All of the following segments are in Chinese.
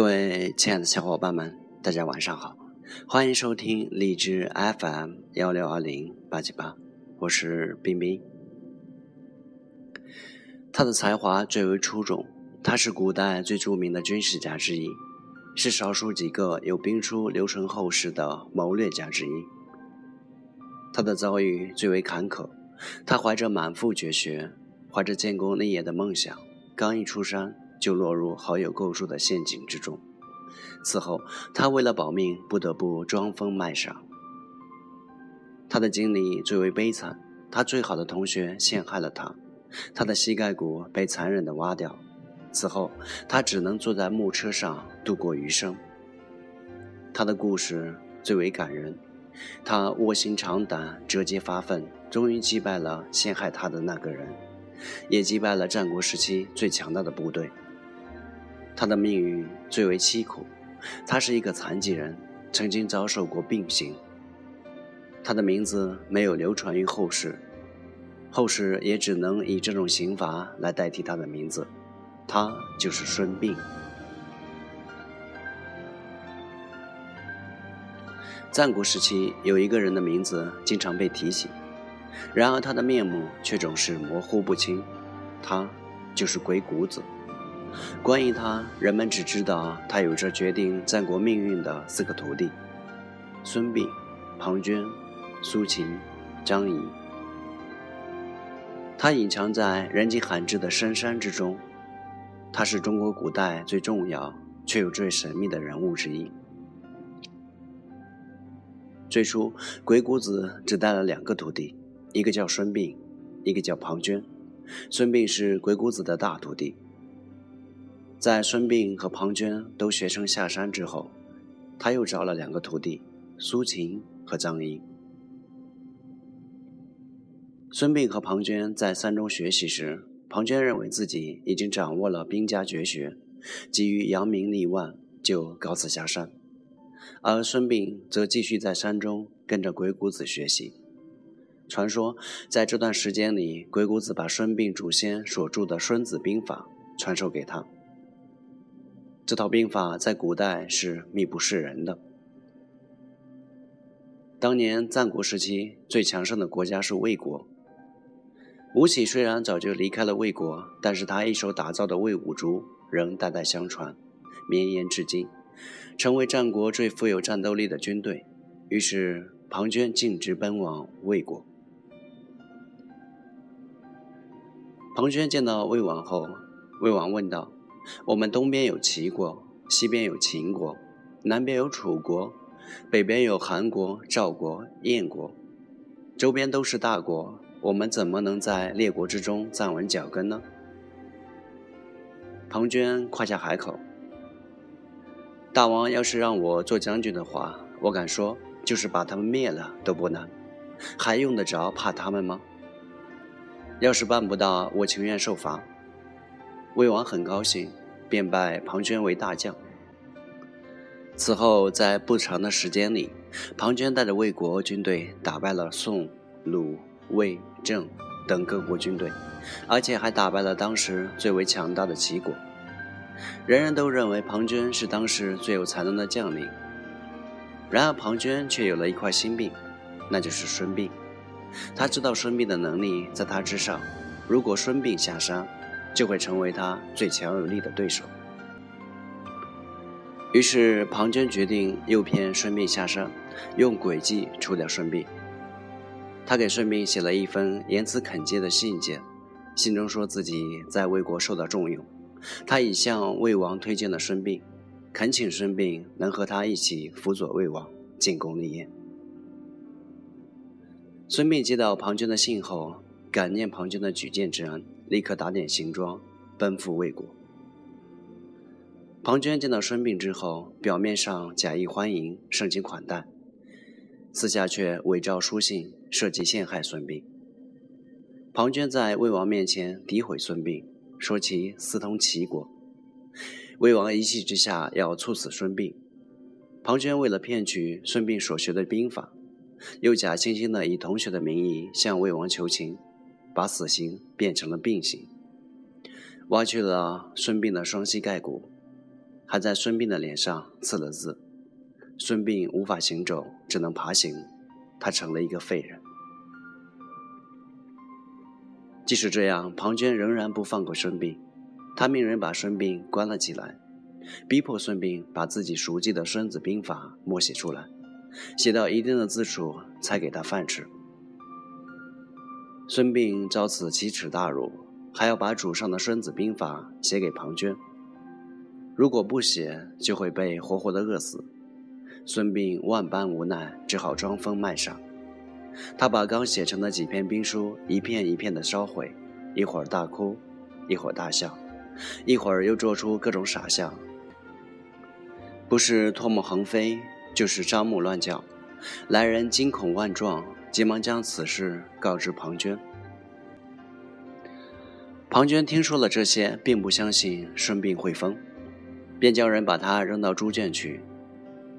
各位亲爱的小伙伴们，大家晚上好，欢迎收听荔枝 FM 幺六二零八七八，我是冰冰。他的才华最为出众，他是古代最著名的军事家之一，是少数几个有兵书流传后世的谋略家之一。他的遭遇最为坎坷，他怀着满腹绝学，怀着建功立业的梦想，刚一出山。就落入好友构筑的陷阱之中。此后，他为了保命，不得不装疯卖傻。他的经历最为悲惨，他最好的同学陷害了他，他的膝盖骨被残忍地挖掉。此后，他只能坐在木车上度过余生。他的故事最为感人，他卧薪尝胆，折节发愤，终于击败了陷害他的那个人，也击败了战国时期最强大的部队。他的命运最为凄苦，他是一个残疾人，曾经遭受过病刑。他的名字没有流传于后世，后世也只能以这种刑罚来代替他的名字，他就是孙膑。战国时期有一个人的名字经常被提起，然而他的面目却总是模糊不清，他就是鬼谷子。关于他，人们只知道他有着决定战国命运的四个徒弟：孙膑、庞涓、苏秦、张仪。他隐藏在人迹罕至的深山之中，他是中国古代最重要却又最神秘的人物之一。最初，鬼谷子只带了两个徒弟，一个叫孙膑，一个叫庞涓。孙膑是鬼谷子的大徒弟。在孙膑和庞涓都学成下山之后，他又找了两个徒弟，苏秦和张仪。孙膑和庞涓在山中学习时，庞涓认为自己已经掌握了兵家绝学，急于扬名立万，就告辞下山；而孙膑则继续在山中跟着鬼谷子学习。传说，在这段时间里，鬼谷子把孙膑祖先所著的《孙子兵法》传授给他。这套兵法在古代是秘不示人的。当年战国时期最强盛的国家是魏国。吴起虽然早就离开了魏国，但是他一手打造的魏武卒仍代代相传，绵延至今，成为战国最富有战斗力的军队。于是庞涓径直奔往魏国。庞涓见到魏王后，魏王问道。我们东边有齐国，西边有秦国，南边有楚国，北边有韩国、赵国、燕国，周边都是大国，我们怎么能在列国之中站稳脚跟呢？庞涓夸下海口：“大王要是让我做将军的话，我敢说，就是把他们灭了都不难，还用得着怕他们吗？要是办不到，我情愿受罚。”魏王很高兴，便拜庞涓为大将。此后，在不长的时间里，庞涓带着魏国军队打败了宋、鲁、魏、郑等各国军队，而且还打败了当时最为强大的齐国。人人都认为庞涓是当时最有才能的将领。然而，庞涓却有了一块心病，那就是孙膑。他知道孙膑的能力在他之上，如果孙膑下山，就会成为他最强有力的对手。于是庞涓决定诱骗孙膑下山，用诡计除掉孙膑。他给孙膑写了一封言辞恳切的信件，信中说自己在魏国受到重用，他已向魏王推荐了孙膑，恳请孙膑能和他一起辅佐魏王，建功立业。孙膑接到庞涓的信后，感念庞涓的举荐之恩。立刻打点行装，奔赴魏国。庞涓见到孙膑之后，表面上假意欢迎，盛情款待，私下却伪造书信，设计陷害孙膑。庞涓在魏王面前诋毁孙膑，说其私通齐国。魏王一气之下要处死孙膑。庞涓为了骗取孙膑所学的兵法，又假惺惺的以同学的名义向魏王求情。把死刑变成了病刑，挖去了孙膑的双膝盖骨，还在孙膑的脸上刺了字。孙膑无法行走，只能爬行，他成了一个废人。即使这样，庞涓仍然不放过孙膑，他命人把孙膑关了起来，逼迫孙膑把自己熟记的《孙子兵法》默写出来，写到一定的字数才给他饭吃。孙膑遭此奇耻大辱，还要把主上的《孙子兵法》写给庞涓，如果不写，就会被活活的饿死。孙膑万般无奈，只好装疯卖傻。他把刚写成的几篇兵书一片一片的烧毁，一会儿大哭，一会儿大笑，一会儿又做出各种傻相，不是唾沫横飞，就是张目乱叫。来人惊恐万状，急忙将此事告知庞涓。庞涓听说了这些，并不相信孙膑会疯，便叫人把他扔到猪圈去。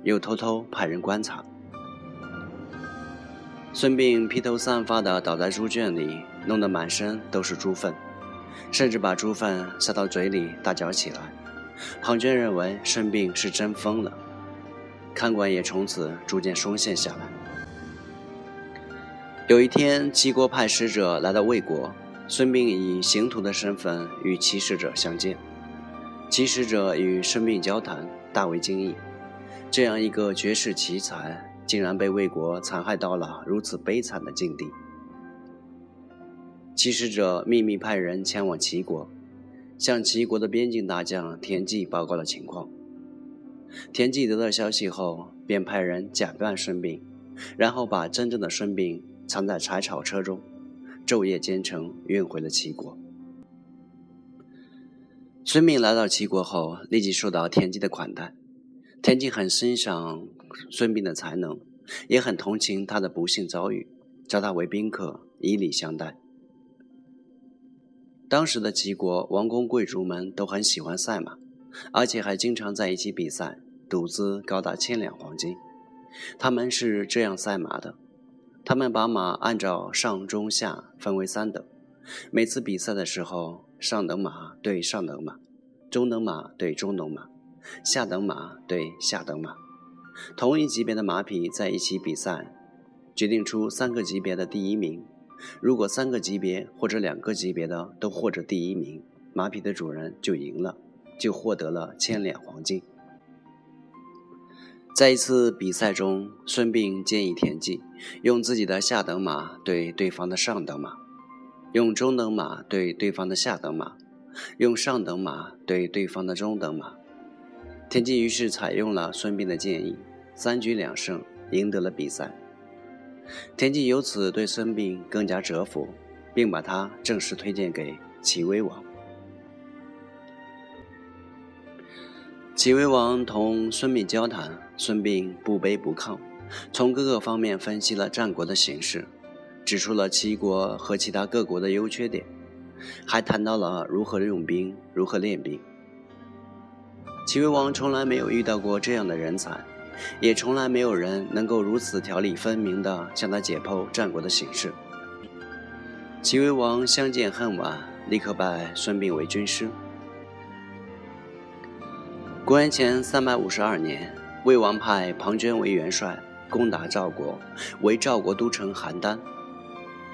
又偷偷派人观察，孙膑披头散发地倒在猪圈里，弄得满身都是猪粪，甚至把猪粪塞到嘴里大嚼起来。庞涓认为孙膑是真疯了，看管也从此逐渐松懈下来。有一天，齐国派使者来到魏国，孙膑以刑徒的身份与齐使者相见，齐使者与孙膑交谈，大为惊异。这样一个绝世奇才，竟然被魏国残害到了如此悲惨的境地。齐使者秘密派人前往齐国，向齐国的边境大将田忌报告了情况。田忌得到消息后，便派人假扮孙膑，然后把真正的孙膑藏在柴草车中，昼夜兼程运回了齐国。孙膑来到齐国后，立即受到田忌的款待。田忌很欣赏孙膑的才能，也很同情他的不幸遭遇，招他为宾客，以礼相待。当时的齐国王公贵族们都很喜欢赛马，而且还经常在一起比赛，赌资高达千两黄金。他们是这样赛马的：他们把马按照上中下分为三等，每次比赛的时候，上等马对上等马，中等马对中等马。下等马对下等马，同一级别的马匹在一起比赛，决定出三个级别的第一名。如果三个级别或者两个级别的都获得第一名，马匹的主人就赢了，就获得了千两黄金。在一次比赛中，孙膑建议田忌用自己的下等马对对方的上等马，用中等马对对方的下等马，用上等马对对方的中等马。田忌于是采用了孙膑的建议，三局两胜，赢得了比赛。田忌由此对孙膑更加折服，并把他正式推荐给齐威王。齐威王同孙膑交谈，孙膑不卑不亢，从各个方面分析了战国的形势，指出了齐国和其他各国的优缺点，还谈到了如何用兵，如何练兵。齐威王从来没有遇到过这样的人才，也从来没有人能够如此条理分明地向他解剖战国的形势。齐威王相见恨晚，立刻拜孙膑为军师。公元前三百五十二年，魏王派庞涓为元帅，攻打赵国，为赵国都城邯郸。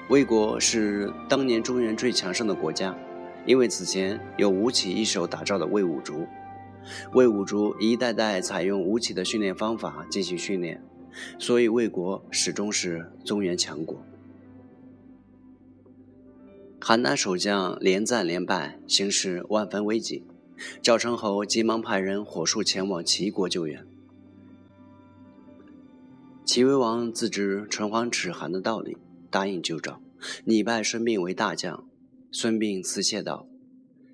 魏国是当年中原最强盛的国家，因为此前有吴起一手打造的魏武卒。魏武卒一代代采用吴起的训练方法进行训练，所以魏国始终是中原强国。邯郸守将连战连败，形势万分危急。赵成侯急忙派人火速前往齐国救援。齐威王自知唇亡齿寒的道理，答应救赵，拟拜孙膑为大将。孙膑辞谢道。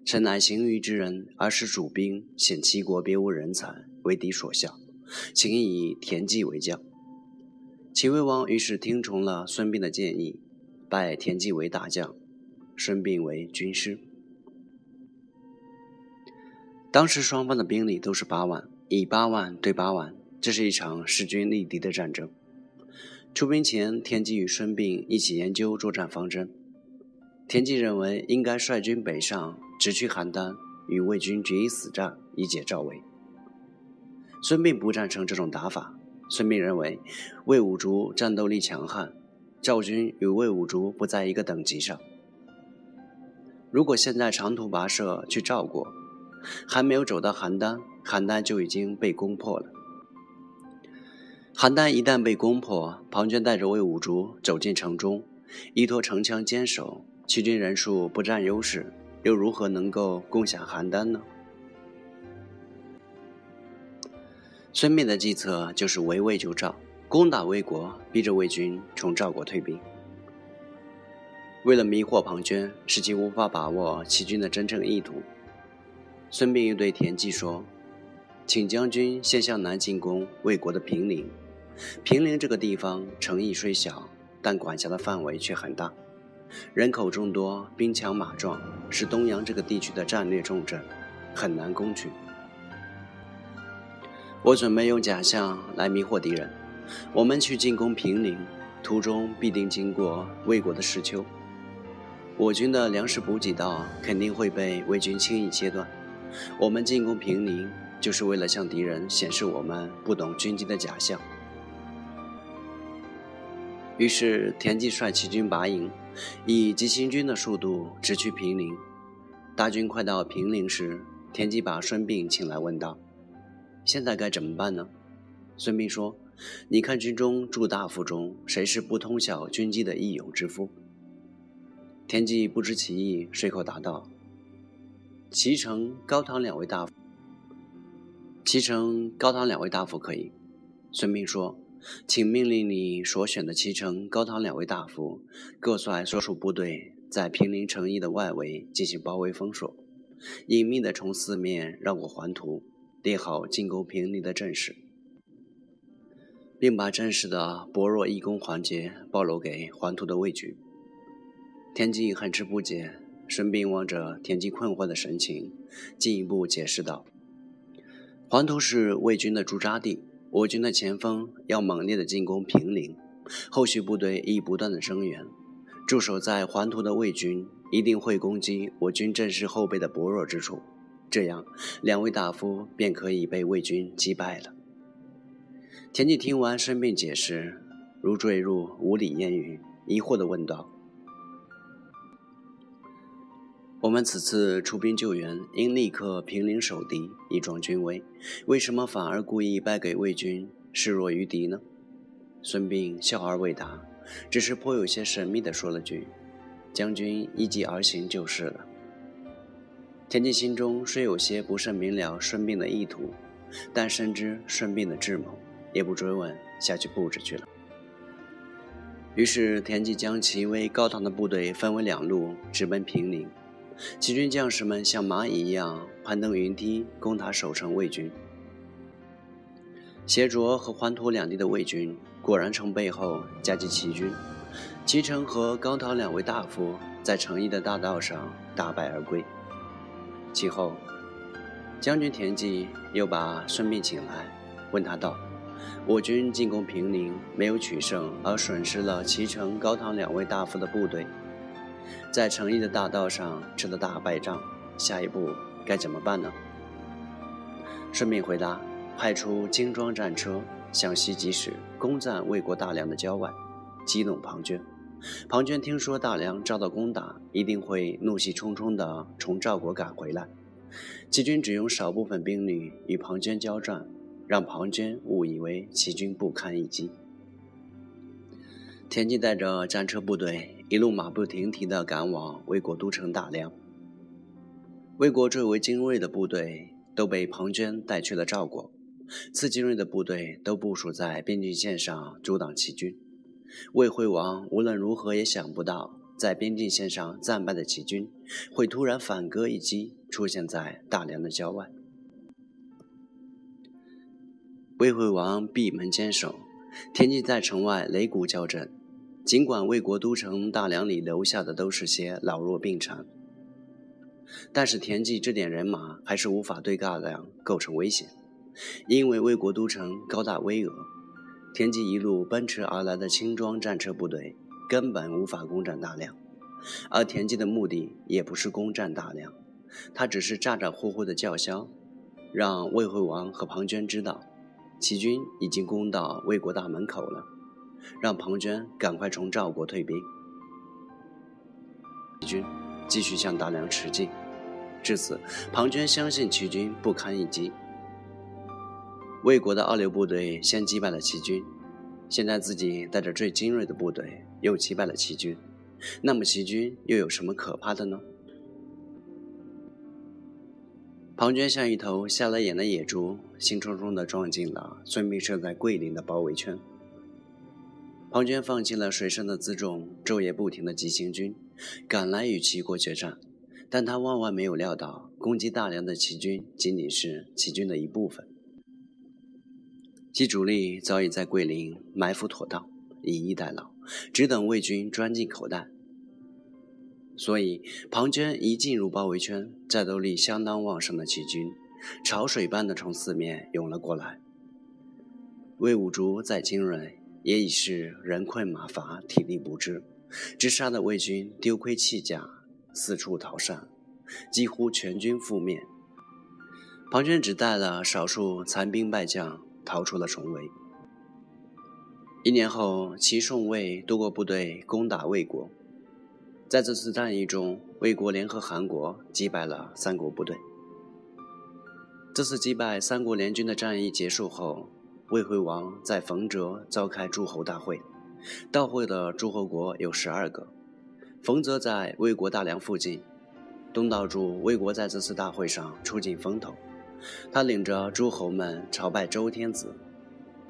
臣乃行于之人，而使主兵，显齐国别无人才，为敌所效，请以田忌为将。齐威王于是听从了孙膑的建议，拜田忌为大将，孙膑为军师。当时双方的兵力都是八万，以八万对八万，这是一场势均力敌的战争。出兵前，田忌与孙膑一起研究作战方针。田忌认为应该率军北上。直取邯郸，与魏军决一死战，以解赵魏。孙膑不赞成这种打法。孙膑认为魏武卒战斗力强悍，赵军与魏武卒不在一个等级上。如果现在长途跋涉去赵国，还没有走到邯郸，邯郸就已经被攻破了。邯郸一旦被攻破，庞涓带着魏武卒走进城中，依托城墙坚守，齐军人数不占优势，又如何能够攻下邯郸呢？孙膑的计策就是围魏救赵，攻打魏国，逼着魏军从赵国退兵。为了迷惑庞涓，使其无法把握齐军的真正意图，孙膑又对田忌说：“请将军先向南进攻魏国的平陵。”平陵这个地方城邑虽小，但管辖的范围却很大，人口众多，兵强马壮，是东阳这个地区的战略重镇，很难攻取。我准备用假象来迷惑敌人。我们去进攻平陵，途中必定经过魏国的石丘，我军的粮食补给道肯定会被魏军轻易切断。我们进攻平陵，就是为了向敌人显示我们不懂军机的假象。于是，田忌率齐军拔营，以急行军的速度直趋平陵。大军快到平陵时，田忌把孙膑请来问道：“现在该怎么办呢？”孙膑说：“你看军中诸大夫中，谁是不通晓军机的义勇之夫？”田忌不知其意，随口答道：“齐城、高唐两位大夫。齐城、高唐两位大夫可以。”孙膑说。请命令你所选的齐城、高唐两位大夫，各率所属部队，在平陵城邑的外围进行包围封锁，隐秘地从四面绕过环图，列好进攻平陵的阵势，并把阵势的薄弱易攻环节暴露给环图的魏军。田忌很是不解，孙膑望着田忌困惑的神情，进一步解释道：“环图是魏军的驻扎地。”我军的前锋要猛烈的进攻平陵，后续部队亦不断的增援。驻守在环图的魏军一定会攻击我军阵势后背的薄弱之处，这样两位大夫便可以被魏军击败了。田忌听完孙膑解释，如坠入无里烟云，疑惑地问道。我们此次出兵救援，应立刻平陵守敌，以壮军威，为什么反而故意败给魏军，示弱于敌呢？孙膑笑而未答，只是颇有些神秘地说了句：“将军依计而行就是了。”田忌心中虽有些不甚明了孙膑的意图，但深知孙膑的智谋，也不追问，下去布置去了。于是田忌将其为高唐的部队分为两路，直奔平陵。齐军将士们像蚂蚁一样攀登云梯，攻打守城魏军。协卓和环图两地的魏军果然从背后夹击齐军，齐城和高唐两位大夫在城邑的大道上大败而归。其后，将军田忌又把孙膑请来，问他道：“我军进攻平陵没有取胜，而损失了齐城、高唐两位大夫的部队。”在城邑的大道上吃了大败仗，下一步该怎么办呢？顺便回答：派出精装战车向西疾驶，攻占魏国大梁的郊外，激怒庞涓。庞涓听说大梁遭到攻打，一定会怒气冲冲地从赵国赶回来。齐军只用少部分兵力与庞涓交战，让庞涓误以为齐军不堪一击。田忌带着战车部队一路马不停蹄地赶往魏国都城大梁。魏国最为精锐的部队都被庞涓带去了赵国，次精锐的部队都部署在边境线上阻挡齐军。魏惠王无论如何也想不到，在边境线上战败的齐军会突然反戈一击，出现在大梁的郊外。魏惠王闭门坚守。田忌在城外擂鼓叫阵，尽管魏国都城大梁里留下的都是些老弱病残，但是田忌这点人马还是无法对大梁构成威胁，因为魏国都城高大巍峨，田忌一路奔驰而来的轻装战车部队根本无法攻占大梁，而田忌的目的也不是攻占大梁，他只是咋咋呼呼的叫嚣，让魏惠王和庞涓知道齐军已经攻到魏国大门口了，让庞涓赶快从赵国退兵。齐军继续向大梁驰进，至此，庞涓相信齐军不堪一击。魏国的二流部队先击败了齐军，现在自己带着最精锐的部队又击败了齐军，那么齐军又有什么可怕的呢？庞涓像一头瞎了眼的野猪，兴冲冲地撞进了孙膑设在桂林的包围圈。庞涓放弃了水深的辎重，昼夜不停的急行军，赶来与齐国决战。但他万万没有料到，攻击大梁的齐军仅仅是齐军的一部分，其主力早已在桂林埋伏妥当，以逸待劳，只等魏军钻进口袋。所以，庞涓一进入包围圈，战斗力相当旺盛的齐军，潮水般的从四面涌了过来。魏武卒再精锐，也已是人困马乏，体力不支，直杀的魏军丢盔弃甲，四处逃散，几乎全军覆灭。庞涓只带了少数残兵败将，逃出了重围。一年后，齐、宋、魏多国部队攻打魏国。在这次战役中，魏国联合韩国击败了三国部队。这次击败三国联军的战役结束后，魏惠王在冯泽召开诸侯大会，到会的诸侯国有十二个。冯泽在魏国大梁附近，东道主魏国在这次大会上出尽风头，他领着诸侯们朝拜周天子，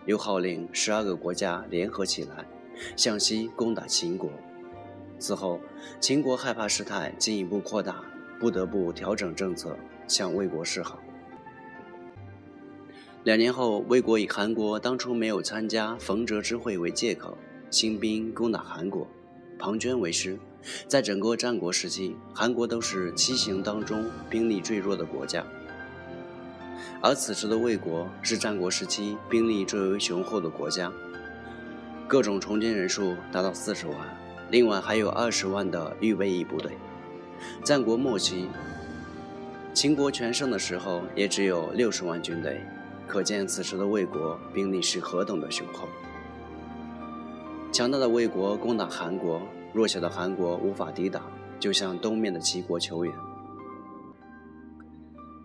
又号令十二个国家联合起来，向西攻打秦国。此后，秦国害怕事态进一步扩大，不得不调整政策，向魏国示好。两年后，魏国以韩国当初没有参加冯泽之会为借口，兴兵攻打韩国，庞涓为师。在整个战国时期，韩国都是七行当中兵力最弱的国家，而此时的魏国是战国时期兵力最为雄厚的国家，各种从军人数达到四十万。另外还有二十万的预备役部队。战国末期，秦国全盛的时候也只有六十万军队，可见此时的魏国兵力是何等的雄厚。强大的魏国攻打韩国，弱小的韩国无法抵挡，就向东面的齐国求援。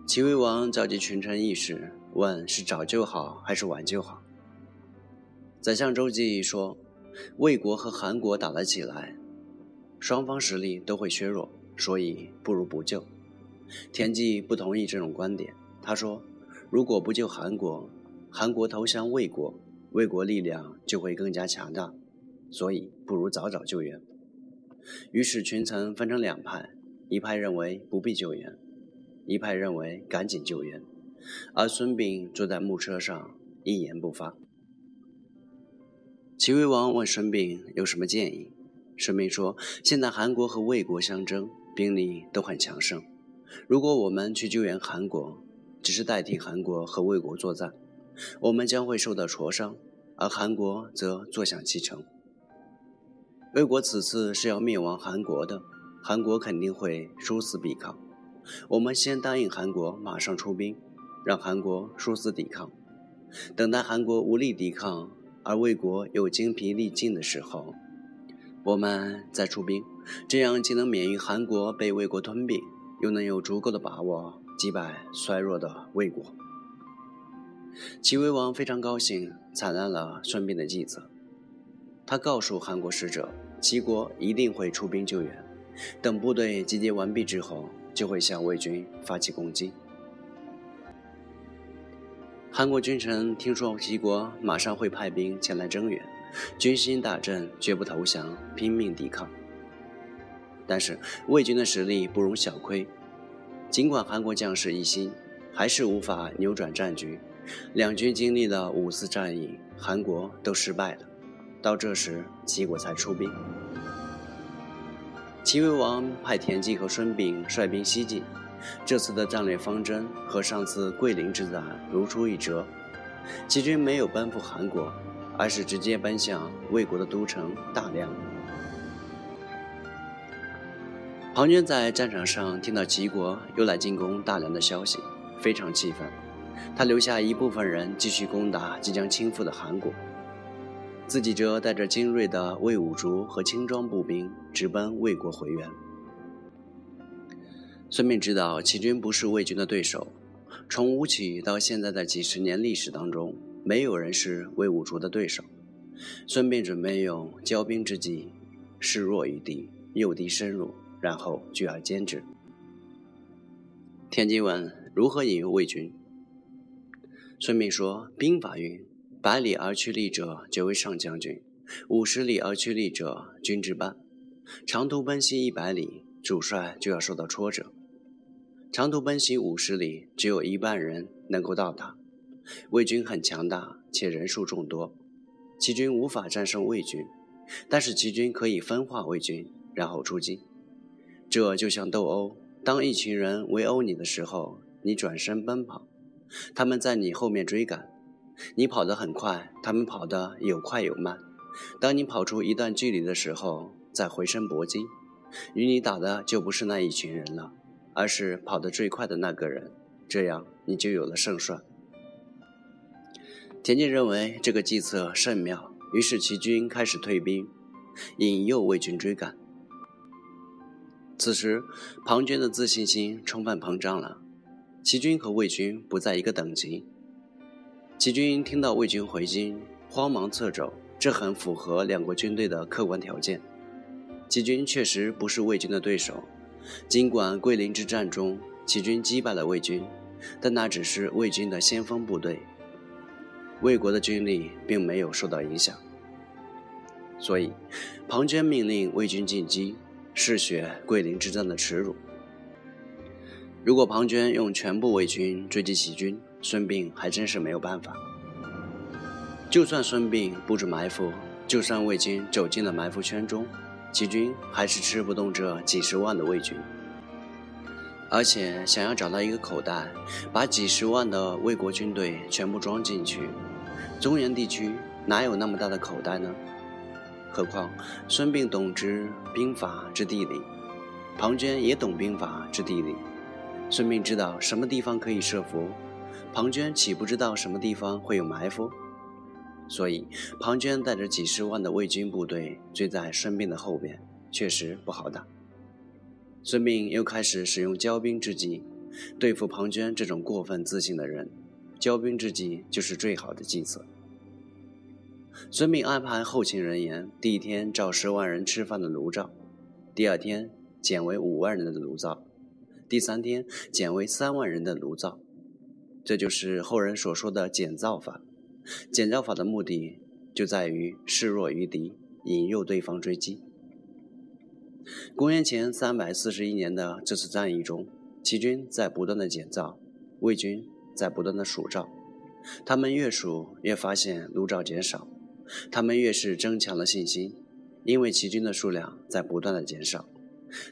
齐威王召集群臣议事，问是早就好还是晚就好。宰相周忌说。魏国和韩国打了起来，双方实力都会削弱，所以不如不救。田忌不同意这种观点，他说：“如果不救韩国，韩国投降魏国，魏国力量就会更加强大，所以不如早早救援。”于是群臣分成两派，一派认为不必救援，一派认为赶紧救援。而孙膑坐在木车上，一言不发。齐威王问孙膑有什么建议，孙膑说：“现在韩国和魏国相争，兵力都很强盛。如果我们去救援韩国，只是代替韩国和魏国作战，我们将会受到挫伤，而韩国则坐享其成。魏国此次是要灭亡韩国的，韩国肯定会殊死抵抗。我们先答应韩国马上出兵，让韩国殊死抵抗，等待韩国无力抵抗。”而魏国又精疲力尽的时候，我们再出兵，这样既能免于韩国被魏国吞并，又能有足够的把握击败衰弱的魏国。齐威王非常高兴，采纳了孙膑的计策。他告诉韩国使者，齐国一定会出兵救援，等部队集结完毕之后，就会向魏军发起攻击。韩国君臣听说齐国马上会派兵前来增援，军心大振，绝不投降，拼命抵抗。但是魏军的实力不容小窥，尽管韩国将士一心，还是无法扭转战局。两军经历了五次战役，韩国都失败了。到这时，齐国才出兵。齐威王派田忌和孙膑率兵西进。这次的战略方针和上次桂林之战如出一辙，齐军没有奔赴韩国，而是直接奔向魏国的都城大梁。庞涓在战场上听到齐国又来进攻大梁的消息，非常气愤，他留下一部分人继续攻打即将倾覆的韩国，自己则带着精锐的魏武卒和轻装步兵直奔魏国回援。孙膑知道齐军不是魏军的对手，从吴起到现在的几十年历史当中，没有人是魏武卒的对手。孙膑准备用骄兵之计，示弱于敌，诱敌深入，然后聚而歼之。田忌问：如何引诱魏军？孙膑说：“兵法云：百里而趋利者，皆为上将军；五十里而趋利者，军之半。长途奔袭一百里，主帅就要受到挫折。”长途奔袭五十里，只有一半人能够到达。魏军很强大，且人数众多，齐军无法战胜魏军，但是齐军可以分化魏军，然后出击。这就像斗殴，当一群人围殴你的时候，你转身奔跑，他们在你后面追赶，你跑得很快，他们跑得有快有慢。当你跑出一段距离的时候，再回身搏击，与你打的就不是那一群人了。而是跑得最快的那个人，这样你就有了胜算。田忌认为这个计策甚妙，于是齐军开始退兵，引诱魏军追赶。此时，庞涓的自信心充分膨胀了。齐军和魏军不在一个等级。齐军听到魏军回京，慌忙撤走，这很符合两国军队的客观条件。齐军确实不是魏军的对手。尽管桂林之战中齐军击败了魏军，但那只是魏军的先锋部队，魏国的军力并没有受到影响。所以，庞涓命令魏军进击，嗜血桂林之战的耻辱。如果庞涓用全部魏军追击齐军，孙膑还真是没有办法。就算孙膑布置埋伏，就算魏军走进了埋伏圈中。齐军还是吃不动这几十万的魏军，而且想要找到一个口袋，把几十万的魏国军队全部装进去，中原地区哪有那么大的口袋呢？何况孙膑懂之兵法之地理，庞涓也懂兵法之地理。孙膑知道什么地方可以设伏，庞涓岂不知道什么地方会有埋伏？所以，庞涓带着几十万的魏军部队追在孙膑的后边，确实不好打。孙膑又开始使用骄兵之计，对付庞涓这种过分自信的人，骄兵之计就是最好的计策。孙膑安排后勤人员第一天召十万人吃饭的炉灶，第二天减为五万人的炉灶，第三天减为三万人的炉灶，这就是后人所说的减灶法。减灶法的目的就在于示弱于敌，引诱对方追击。公元前三百四十一年的这次战役中，齐军在不断的减灶，魏军在不断的数灶。他们越数越发现炉灶减少，他们越是增强了信心，因为齐军的数量在不断的减少。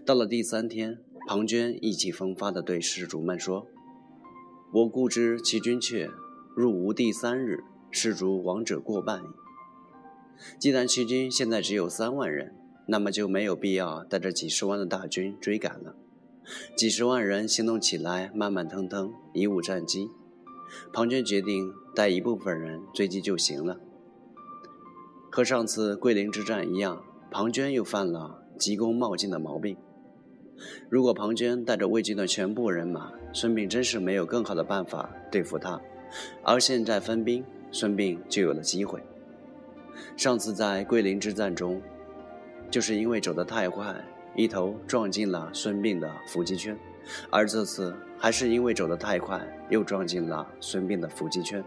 到了第三天，庞涓意气风发地对士卒们说：“我固知齐军却入吴第三日。”士卒亡者过半矣。既然齐军现在只有三万人，那么就没有必要带着几十万的大军追赶了。几十万人行动起来慢慢腾腾，贻误战机。庞涓决定带一部分人追击就行了。和上次桂林之战一样，庞涓又犯了急功冒进的毛病。如果庞涓带着魏军的全部人马，孙膑真是没有更好的办法对付他。而现在分兵。孙膑就有了机会。上次在桂林之战中，就是因为走得太快，一头撞进了孙膑的伏击圈；而这次还是因为走得太快，又撞进了孙膑的伏击圈。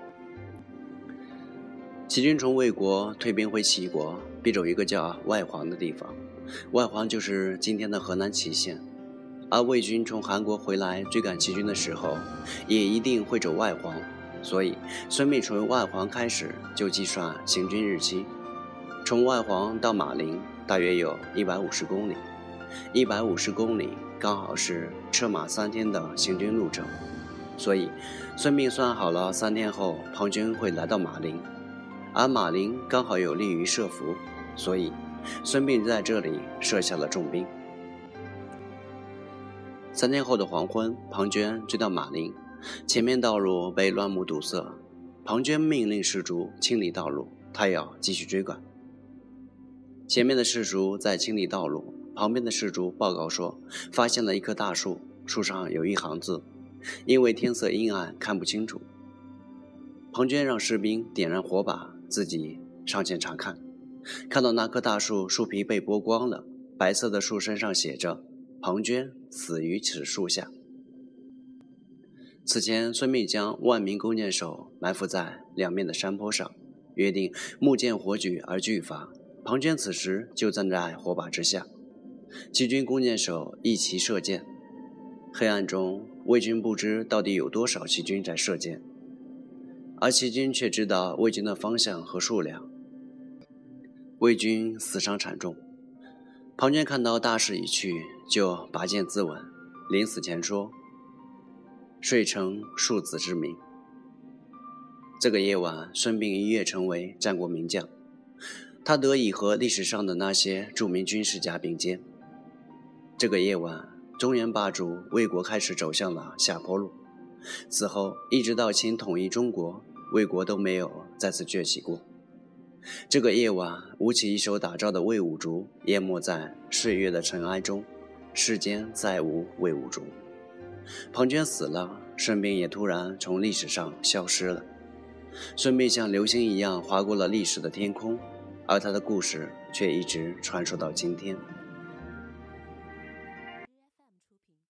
齐军从魏国退兵回齐国，必走一个叫外黄的地方，外黄就是今天的河南淇县。而魏军从韩国回来追赶齐军的时候，也一定会走外黄。所以，孙膑从外黄开始就计算行军日期，从外黄到马陵大约有一百五十公里，一百五十公里刚好是车马三天的行军路程。所以，孙膑算好了三天后庞涓会来到马陵，而马陵刚好有利于设伏，所以孙膑在这里设下了重兵。三天后的黄昏，庞涓追到马陵。前面道路被乱木堵塞，庞涓命令士卒清理道路，他要继续追赶。前面的士卒在清理道路，旁边的士卒报告说，发现了一棵大树，树上有一行字，因为天色阴暗看不清楚。庞涓让士兵点燃火把，自己上前查看，看到那棵大树树皮被剥光了，白色的树身上写着“庞涓死于此树下”。此前，孙膑将万名弓箭手埋伏在两面的山坡上，约定木剑火举而拒伐。庞涓此时就站在火把之下，齐军弓箭手一齐射箭。黑暗中，魏军不知到底有多少齐军在射箭，而齐军却知道魏军的方向和数量。魏军死伤惨重，庞涓看到大势已去，就拔剑自刎，临死前说。遂成庶子之名。这个夜晚，孙膑一跃成为战国名将，他得以和历史上的那些著名军事家并肩。这个夜晚，中原霸主魏国开始走向了下坡路。此后，一直到秦统一中国，魏国都没有再次崛起过。这个夜晚，吴起一手打造的魏武卒淹没在岁月的尘埃中，世间再无魏武卒。庞涓死了，孙膑也突然从历史上消失了。孙膑像流星一样划过了历史的天空，而他的故事却一直传说到今天。